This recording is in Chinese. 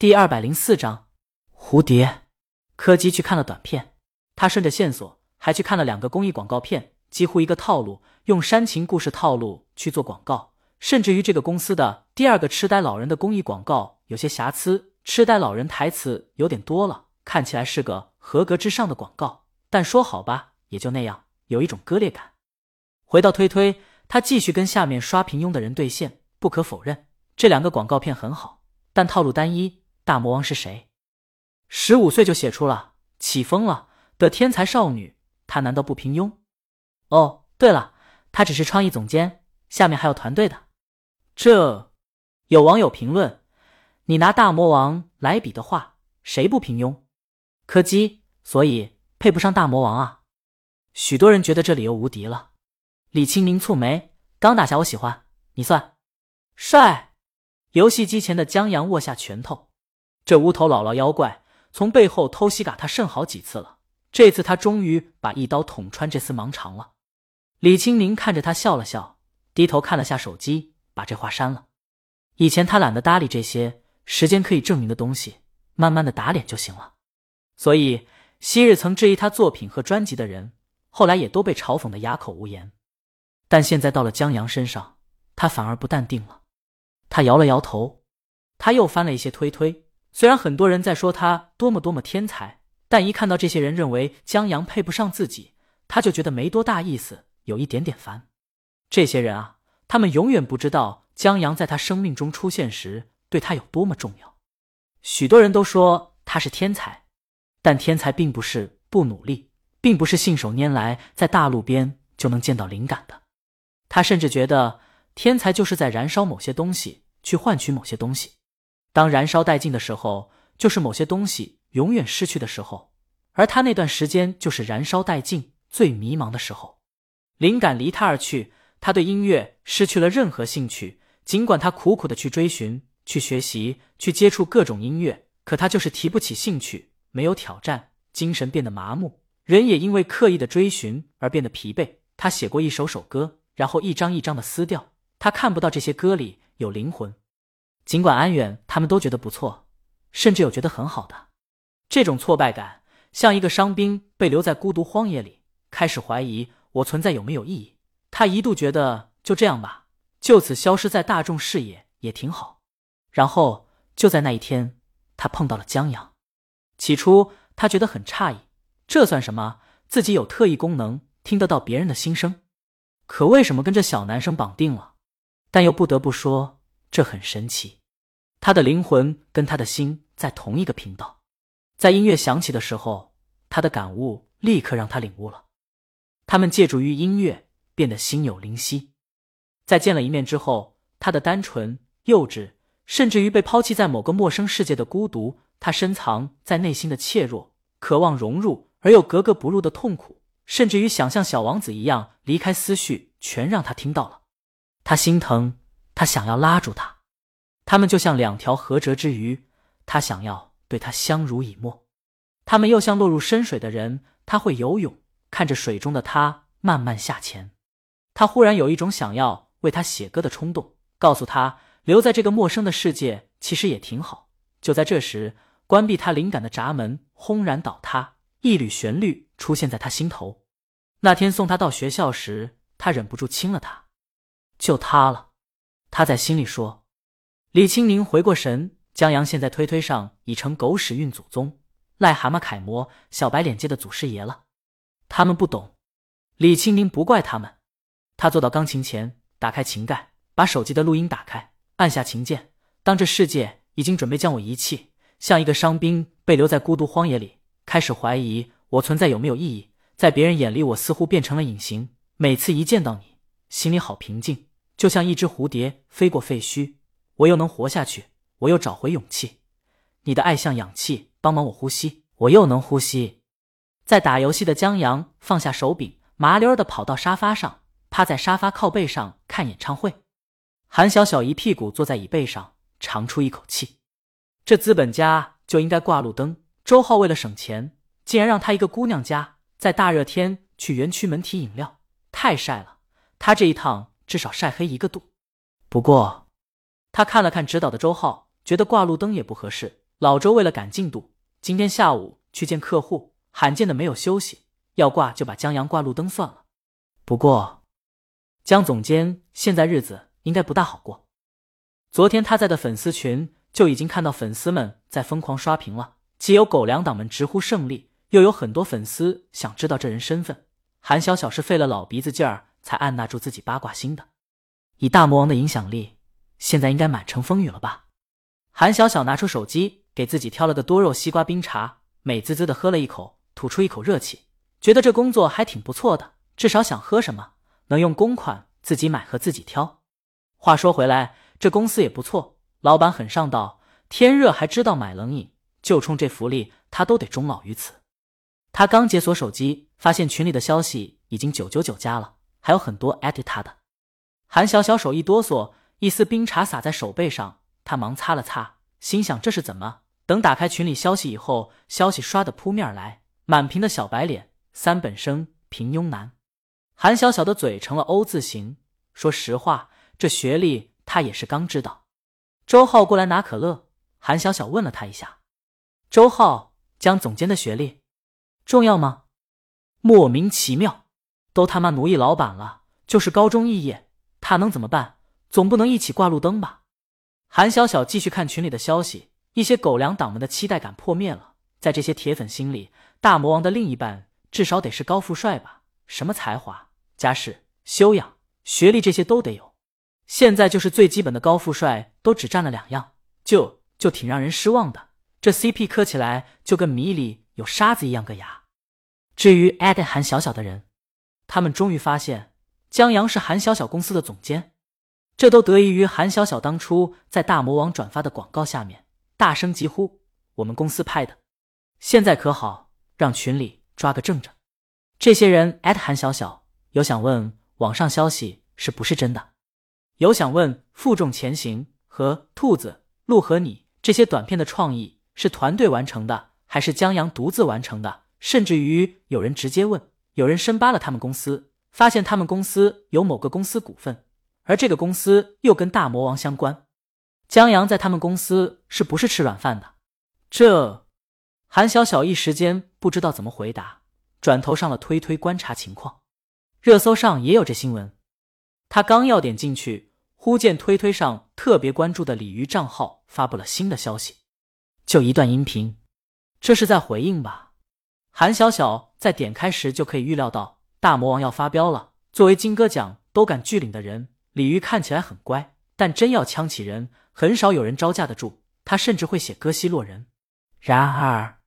第二百零四章，蝴蝶。柯基去看了短片，他顺着线索还去看了两个公益广告片，几乎一个套路，用煽情故事套路去做广告。甚至于这个公司的第二个痴呆老人的公益广告有些瑕疵，痴呆老人台词有点多了，看起来是个合格之上的广告，但说好吧，也就那样，有一种割裂感。回到推推，他继续跟下面刷平庸的人对线。不可否认，这两个广告片很好，但套路单一。大魔王是谁？十五岁就写出了起风了的天才少女，她难道不平庸？哦，对了，她只是创意总监，下面还有团队的。这有网友评论：你拿大魔王来比的话，谁不平庸？柯基，所以配不上大魔王啊。许多人觉得这理由无敌了。李清明蹙眉，刚打下我喜欢你算帅。游戏机前的江阳握下拳头。这乌头姥姥妖怪从背后偷袭嘎他甚好几次了，这次他终于把一刀捅穿这丝盲肠了。李青明看着他笑了笑，低头看了下手机，把这话删了。以前他懒得搭理这些时间可以证明的东西，慢慢的打脸就行了。所以昔日曾质疑他作品和专辑的人，后来也都被嘲讽的哑口无言。但现在到了江阳身上，他反而不淡定了。他摇了摇头，他又翻了一些推推。虽然很多人在说他多么多么天才，但一看到这些人认为江阳配不上自己，他就觉得没多大意思，有一点点烦。这些人啊，他们永远不知道江阳在他生命中出现时对他有多么重要。许多人都说他是天才，但天才并不是不努力，并不是信手拈来在大路边就能见到灵感的。他甚至觉得天才就是在燃烧某些东西，去换取某些东西。当燃烧殆尽的时候，就是某些东西永远失去的时候，而他那段时间就是燃烧殆尽、最迷茫的时候。灵感离他而去，他对音乐失去了任何兴趣。尽管他苦苦的去追寻、去学习、去接触各种音乐，可他就是提不起兴趣，没有挑战，精神变得麻木，人也因为刻意的追寻而变得疲惫。他写过一首首歌，然后一张一张的撕掉，他看不到这些歌里有灵魂。尽管安远他们都觉得不错，甚至有觉得很好的，这种挫败感像一个伤兵被留在孤独荒野里，开始怀疑我存在有没有意义。他一度觉得就这样吧，就此消失在大众视野也挺好。然后就在那一天，他碰到了江阳。起初他觉得很诧异，这算什么？自己有特异功能，听得到别人的心声，可为什么跟这小男生绑定了？但又不得不说，这很神奇。他的灵魂跟他的心在同一个频道，在音乐响起的时候，他的感悟立刻让他领悟了。他们借助于音乐变得心有灵犀。在见了一面之后，他的单纯、幼稚，甚至于被抛弃在某个陌生世界的孤独，他深藏在内心的怯弱、渴望融入而又格格不入的痛苦，甚至于想像小王子一样离开思绪，全让他听到了。他心疼，他想要拉住他。他们就像两条合辙之鱼，他想要对他相濡以沫；他们又像落入深水的人，他会游泳，看着水中的他慢慢下潜。他忽然有一种想要为他写歌的冲动，告诉他留在这个陌生的世界其实也挺好。就在这时，关闭他灵感的闸门轰然倒塌，一缕旋律出现在他心头。那天送他到学校时，他忍不住亲了他，就他了。他在心里说。李青宁回过神，江阳现在推推上已成狗屎运祖宗、癞蛤蟆楷模、小白脸界的祖师爷了。他们不懂，李青宁不怪他们。他坐到钢琴前，打开琴盖，把手机的录音打开，按下琴键。当这世界已经准备将我遗弃，像一个伤兵被留在孤独荒野里，开始怀疑我存在有没有意义。在别人眼里，我似乎变成了隐形。每次一见到你，心里好平静，就像一只蝴蝶飞过废墟。我又能活下去，我又找回勇气。你的爱像氧气，帮忙我呼吸，我又能呼吸。在打游戏的江阳放下手柄，麻溜的跑到沙发上，趴在沙发靠背上看演唱会。韩小小一屁股坐在椅背上，长出一口气。这资本家就应该挂路灯。周浩为了省钱，竟然让他一个姑娘家在大热天去园区门提饮料，太晒了。他这一趟至少晒黑一个度。不过。他看了看指导的周浩，觉得挂路灯也不合适，老周为了赶进度，今天下午去见客户，罕见的没有休息，要挂就把江阳挂路灯算了。不过，江总监现在日子应该不大好过。昨天他在的粉丝群就已经看到粉丝们在疯狂刷屏了，既有狗粮党们直呼胜利，又有很多粉丝想知道这人身份。韩小小是费了老鼻子劲儿才按捺住自己八卦心的。以大魔王的影响力，现在应该满城风雨了吧？韩小小拿出手机，给自己挑了个多肉西瓜冰茶，美滋滋的喝了一口，吐出一口热气，觉得这工作还挺不错的。至少想喝什么，能用公款自己买和自己挑。话说回来，这公司也不错，老板很上道，天热还知道买冷饮，就冲这福利，他都得终老于此。他刚解锁手机，发现群里的消息已经九九九加了，还有很多艾特他的。韩小小手一哆嗦，一丝冰茶洒在手背上，他忙擦了擦，心想这是怎么？等打开群里消息以后，消息刷的扑面来，满屏的小白脸，三本生平庸男。韩小小的嘴成了 O 字形。说实话，这学历他也是刚知道。周浩过来拿可乐，韩小小问了他一下：“周浩，江总监的学历重要吗？”莫名其妙，都他妈奴役老板了，就是高中肄业。他能怎么办？总不能一起挂路灯吧？韩小小继续看群里的消息，一些狗粮党们的期待感破灭了。在这些铁粉心里，大魔王的另一半至少得是高富帅吧？什么才华、家世、修养、学历这些都得有。现在就是最基本的高富帅都只占了两样，就就挺让人失望的。这 CP 磕起来就跟米里有沙子一样硌牙。至于艾特韩小小的人，他们终于发现。江阳是韩小小公司的总监，这都得益于韩小小当初在大魔王转发的广告下面大声疾呼：“我们公司拍的，现在可好，让群里抓个正着。”这些人艾特韩小小，有想问网上消息是不是真的，有想问负重前行和兔子鹿和你这些短片的创意是团队完成的，还是江阳独自完成的？甚至于有人直接问，有人深扒了他们公司。发现他们公司有某个公司股份，而这个公司又跟大魔王相关。江阳在他们公司是不是吃软饭的？这韩小小一时间不知道怎么回答，转头上了推推观察情况。热搜上也有这新闻。他刚要点进去，忽见推推上特别关注的鲤鱼账号发布了新的消息，就一段音频，这是在回应吧？韩小小在点开时就可以预料到。大魔王要发飙了！作为金戈奖都敢拒领的人，鲤鱼看起来很乖，但真要呛起人，很少有人招架得住。他甚至会写歌西洛人。然而。